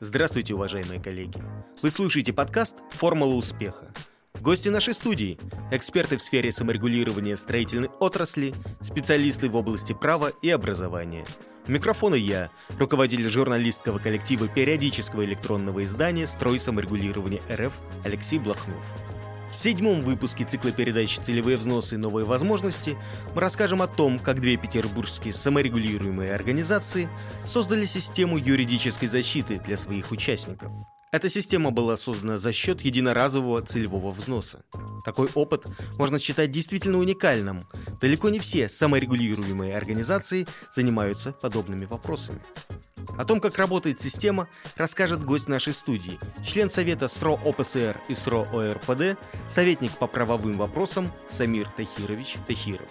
Здравствуйте, уважаемые коллеги. Вы слушаете подкаст «Формула успеха». Гости нашей студии – эксперты в сфере саморегулирования строительной отрасли, специалисты в области права и образования. У микрофона я, руководитель журналистского коллектива периодического электронного издания «Строй саморегулирования РФ» Алексей Блохнов. В седьмом выпуске цикла передач «Целевые взносы и новые возможности» мы расскажем о том, как две петербургские саморегулируемые организации создали систему юридической защиты для своих участников. Эта система была создана за счет единоразового целевого взноса. Такой опыт можно считать действительно уникальным. Далеко не все саморегулируемые организации занимаются подобными вопросами. О том, как работает система, расскажет гость нашей студии, член Совета СРО ОПСР и СРО ОРПД, советник по правовым вопросам Самир Тахирович Тахиров.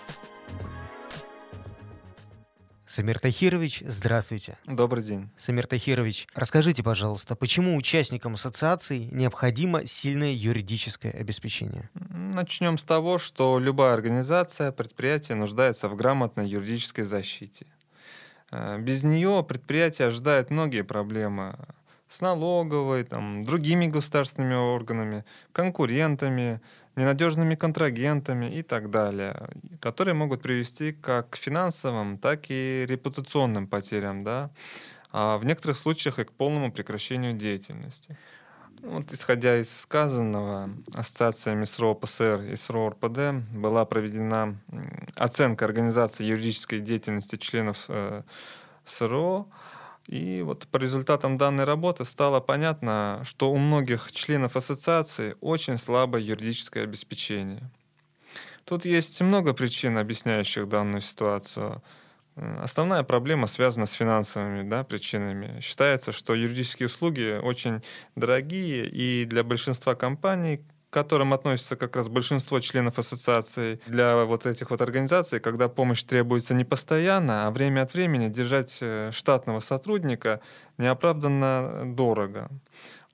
Самир Тахирович, здравствуйте. Добрый день. Самир Тахирович, расскажите, пожалуйста, почему участникам ассоциации необходимо сильное юридическое обеспечение? Начнем с того, что любая организация, предприятие нуждается в грамотной юридической защите. Э, без нее предприятие ожидает многие проблемы с налоговой, там, другими государственными органами, конкурентами, ненадежными контрагентами и так далее, которые могут привести как к финансовым, так и репутационным потерям, да, а в некоторых случаях и к полному прекращению деятельности. Вот, исходя из сказанного, ассоциациями СРО ПСР и СРО РПД была проведена оценка организации юридической деятельности членов э, СРО. И вот по результатам данной работы стало понятно, что у многих членов ассоциации очень слабое юридическое обеспечение. Тут есть много причин, объясняющих данную ситуацию. Э, основная проблема связана с финансовыми да, причинами. Считается, что юридические услуги очень дорогие, и для большинства компаний, к которым относится как раз большинство членов ассоциации, для вот этих вот организаций, когда помощь требуется не постоянно, а время от времени держать э, штатного сотрудника неоправданно дорого.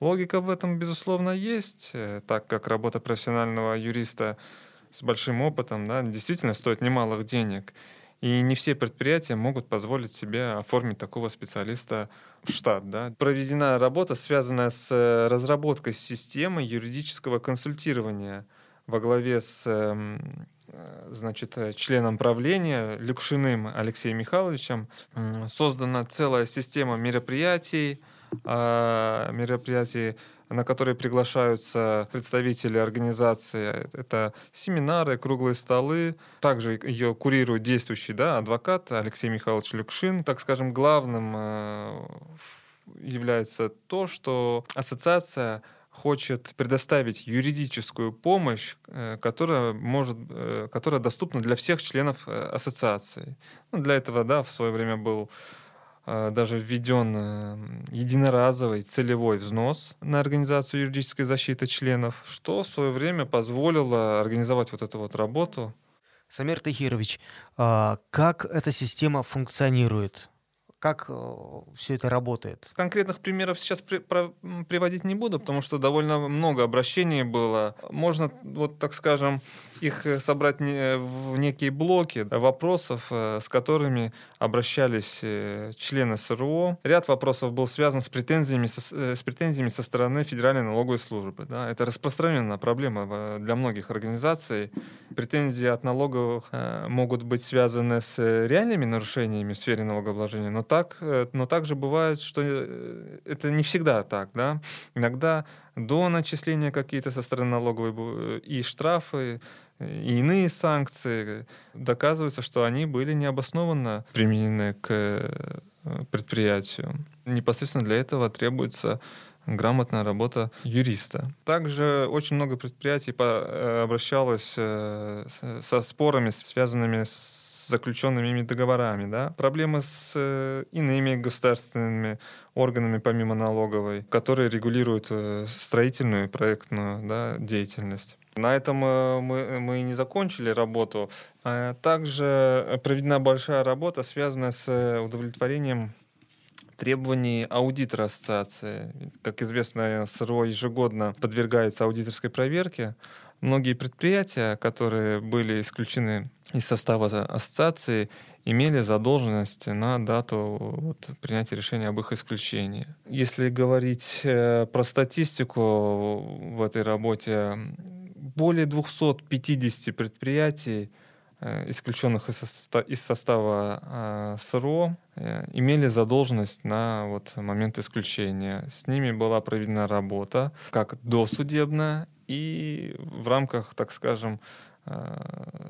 Логика в этом, безусловно, есть, э, так как работа профессионального юриста с большим опытом да, действительно стоит немалых денег. И не все предприятия могут позволить себе оформить такого специалиста в штат. Да. Проведена работа, связанная с э, разработкой системы юридического консультирования во главе с эм, э, значит, э, членом правления Люкшиным Алексеем Михайловичем. Создана целая система мероприятий, а, мероприятий на которые приглашаются представители организации. Это семинары, круглые столы. Также ее курирует действующий да, адвокат Алексей Михайлович Люкшин. Так скажем, главным э, является то, что ассоциация хочет предоставить юридическую помощь, э, которая, может, э, которая доступна для всех членов ассоциации. Ну, для этого да, в свое время был даже введен э, единоразовый целевой взнос на организацию юридической защиты членов, что в свое время позволило организовать вот эту вот работу. Самир Тахирович, а как эта система функционирует? Как э, все это работает? Конкретных примеров сейчас при, про, приводить не буду, потому что довольно много обращений было. Можно, вот так скажем, их э, собрать в некие блоки вопросов, э, с которыми обращались э, члены СРО. Ряд вопросов был связан с претензиями, с претензиями со стороны Федеральной налоговой службы. Да. Это распространенная проблема для многих организаций. Претензии от налоговых могут быть связаны с реальными нарушениями в сфере налогообложения, но, так, но также бывает, что это не всегда так. Да. Иногда до начисления какие-то со стороны налоговой и штрафы, и иные санкции, доказывается, что они были необоснованно применены к э, предприятию. Непосредственно для этого требуется грамотная работа юриста. Также очень много предприятий э, обращалось э, со спорами, связанными с заключенными ими договорами. Да? Проблемы с иными государственными органами, помимо налоговой, которые регулируют строительную и проектную да, деятельность. На этом э, мы, мы не закончили работу. А также проведена большая работа, связанная с э, удовлетворением требований аудитора ассоциации. Как известно, СРО ежегодно подвергается аудиторской проверке. Многие предприятия, которые были исключены из состава ассоциации имели задолженность на дату вот, принятия решения об их исключении. Если говорить э, про статистику в этой работе, более 250 предприятий, э, исключенных из, из состава э, СРО, имели задолженность на вот, момент исключения. С ними была проведена работа как досудебная и в рамках, так скажем, Э,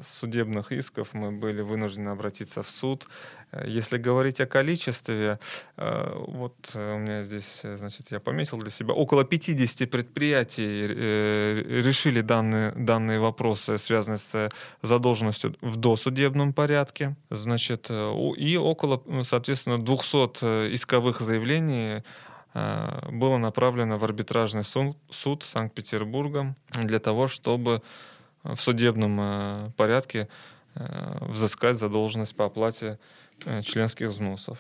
судебных исков мы были вынуждены обратиться в суд. Э, если говорить о количестве, э, вот у меня здесь, значит, я пометил для себя, около 50 предприятий решили данные, данные вопросы, связанные с задолженностью в досудебном порядке. Значит, и около, соответственно, 200 исковых заявлений было направлено в арбитражный суд Санкт-Петербурга для того, чтобы в судебном э, порядке э, взыскать задолженность по оплате э, членских взносов.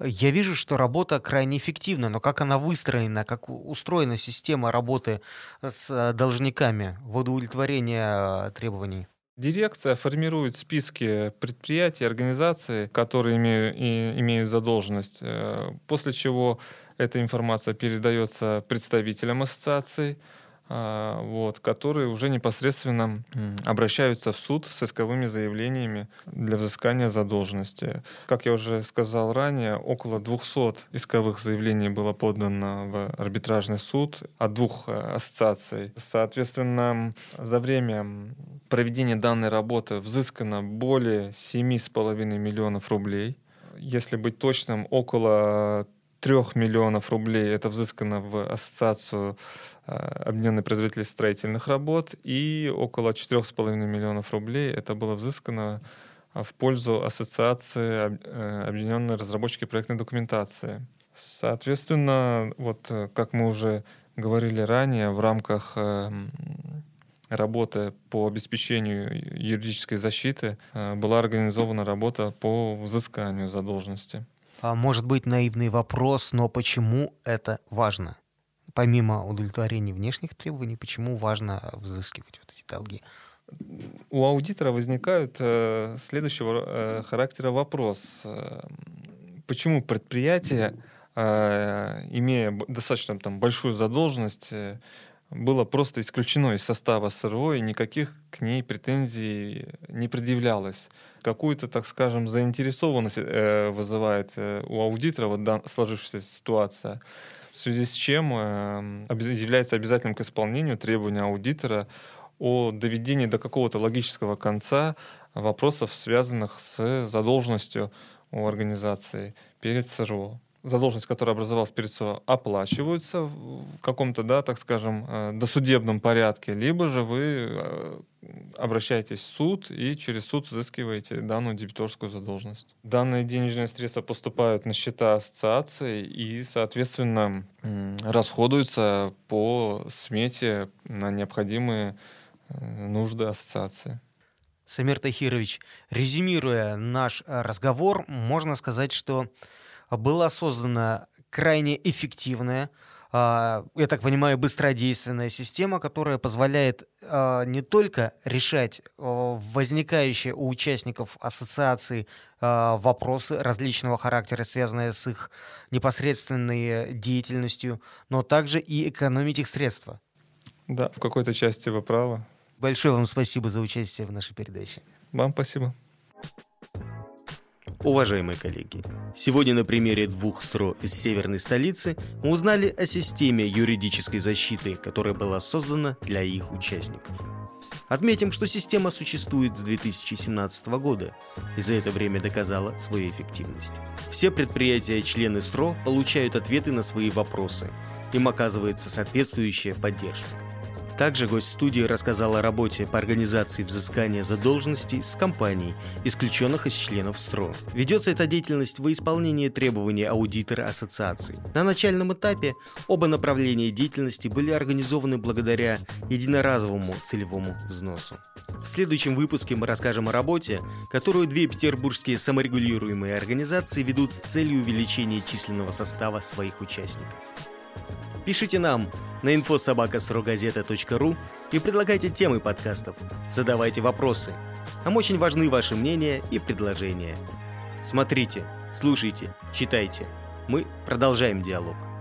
Я вижу, что работа крайне эффективна, но как она выстроена, как устроена система работы с должниками в удовлетворение требований? Дирекция формирует списки предприятий, организаций, которые имеют, и, имеют задолженность, после чего эта информация передается представителям ассоциации, а, вот, которые уже непосредственно обращаются в суд с исковыми заявлениями для взыскания задолженности. Как я уже сказал ранее, около 200 исковых заявлений было подано в арбитражный суд от двух э, ассоциаций. Соответственно, за время проведения данной работы взыскано более 7,5 миллионов рублей. Если быть точным, около 3 миллионов рублей это взыскано в ассоциацию э, объединенных производителей строительных работ, и около 4,5 миллионов рублей это было взыскано э, в пользу ассоциации э, объединенной разработчики проектной документации. Соответственно, вот как мы уже говорили ранее, в рамках работы по обеспечению юридической защиты была организована работа по взысканию задолженности. А, может быть наивный вопрос, но почему это важно? Помимо удовлетворения внешних требований, почему важно взыскивать вот эти долги? У аудитора возникают э, следующего э, характера вопрос. Э, почему предприятие, э, имея достаточно там, большую задолженность, э, было просто исключено из состава СРО, и никаких к ней претензий не предъявлялось. Какую-то, так скажем, заинтересованность э, вызывает э, у аудитора вот сложившаяся ситуация, в связи с чем э, является обязательным к исполнению требования аудитора о доведении до какого-то логического конца вопросов, связанных с задолженностью у организации перед СРО задолженность, которая образовалась перед СО, оплачиваются в каком-то, да, так скажем, э, досудебном порядке, либо же вы э, обращаетесь в суд и через суд взыскиваете данную дебиторскую задолженность. Данные денежные средства поступают на счета ассоциации и, соответственно, расходуются по смете на необходимые э, нужды ассоциации. Самир Тахирович, резюмируя наш разговор, можно сказать, что была создана крайне эффективная, а, я так понимаю, быстродейственная система, которая позволяет а, не только решать а, возникающие у участников ассоциации вопросы различного характера, связанные с их непосредственной деятельностью, но также и экономить их средства. Да, в какой-то части вы правы. Большое вам спасибо за участие в нашей передаче. Вам спасибо. Уважаемые коллеги, сегодня на примере двух СРО из северной столицы мы узнали о системе юридической защиты, которая была создана для их участников. Отметим, что система существует с 2017 года и за это время доказала свою эффективность. Все предприятия-члены СРО получают ответы на свои вопросы, им оказывается соответствующая поддержка. Также гость студии рассказал о работе по организации взыскания задолженностей с компанией, исключенных из членов СРО. Ведется эта деятельность во исполнении требований аудитора ассоциации. На начальном этапе оба направления деятельности были организованы благодаря единоразовому целевому взносу. В следующем выпуске мы расскажем о работе, которую две петербургские саморегулируемые организации ведут с целью увеличения численного состава своих участников. Пишите нам на infosobakasrogazeta.ru и предлагайте темы подкастов, задавайте вопросы. Нам очень важны ваши мнения и предложения. Смотрите, слушайте, читайте. Мы продолжаем диалог.